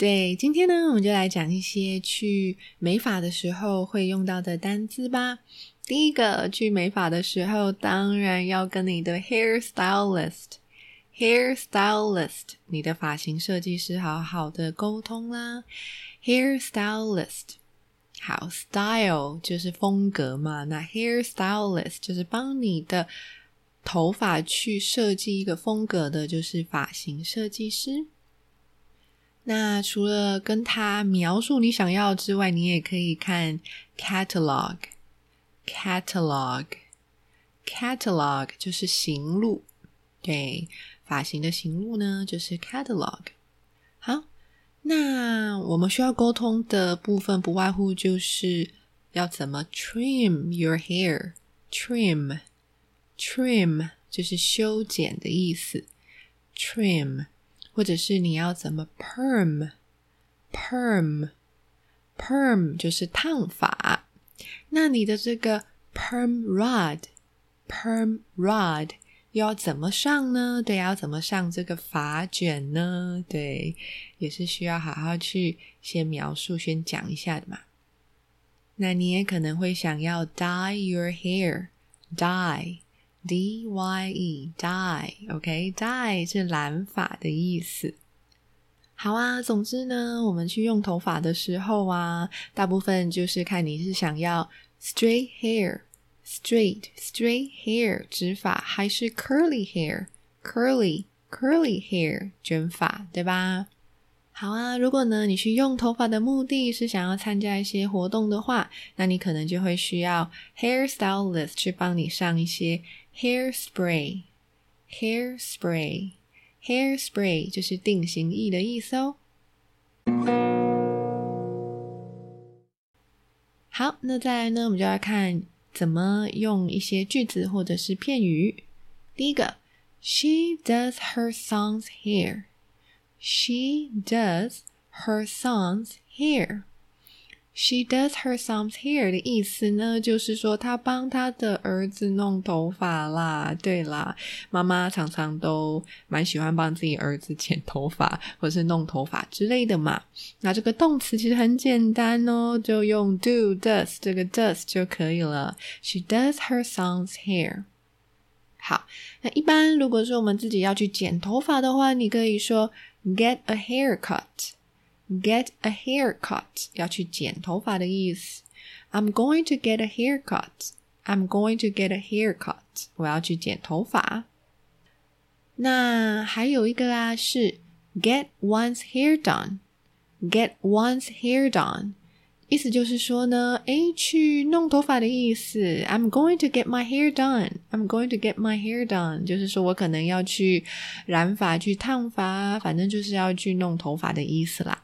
对，今天呢，我们就来讲一些去美发的时候会用到的单词吧。第一个，去美发的时候，当然要跟你的 hair stylist，hair stylist，你的发型设计师好好的沟通啦。hair stylist，好，style 就是风格嘛，那 hair stylist 就是帮你的头发去设计一个风格的，就是发型设计师。那除了跟他描述你想要之外，你也可以看 catalog，catalog，catalog 就是行路，对，发型的行路呢就是 catalog。好，那我们需要沟通的部分不外乎就是要怎么 trim your hair，trim，trim 就是修剪的意思，trim。或者是你要怎么 perm，perm，perm 就是烫发。那你的这个 perm rod，perm rod 要怎么上呢？对，要怎么上这个发卷呢？对，也是需要好好去先描述、先讲一下的嘛。那你也可能会想要 dye your hair，dye。D Y E dye，OK，dye 是染发的意思。好啊，总之呢，我们去用头发的时候啊，大部分就是看你是想要 straight hair，straight straight hair 直发，还是 curly hair，curly curly hair 卷发，对吧？好啊，如果呢，你去用头发的目的是想要参加一些活动的话，那你可能就会需要 hair stylist 去帮你上一些 hair spray，hair spray，hair spray 就是定型液的意思哦。好，那再来呢，我们就要看怎么用一些句子或者是片语。第一个，She does her son's hair。She does her son's hair. She does her son's hair 的意思呢，就是说她帮她的儿子弄头发啦。对啦，妈妈常常都蛮喜欢帮自己儿子剪头发或是弄头发之类的嘛。那这个动词其实很简单哦，就用 do does 这个 does 就可以了。She does her son's hair. 好，那一般如果说我们自己要去剪头发的话，你可以说。Get a haircut. Get a haircut 要去剪头发的意思。I'm going to get a haircut. I'm going to get a haircut. 我要去剪头发。那还有一个啊，是 get one's hair done. Get one's hair done. 意思就是说呢，诶，去弄头发的意思。I'm going to get my hair done. I'm going to get my hair done. 就是说我可能要去染发、去烫发，反正就是要去弄头发的意思啦。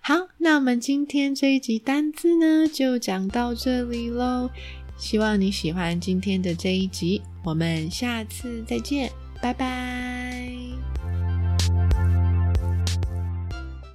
好，那我们今天这一集单字呢，就讲到这里喽。希望你喜欢今天的这一集，我们下次再见，拜拜。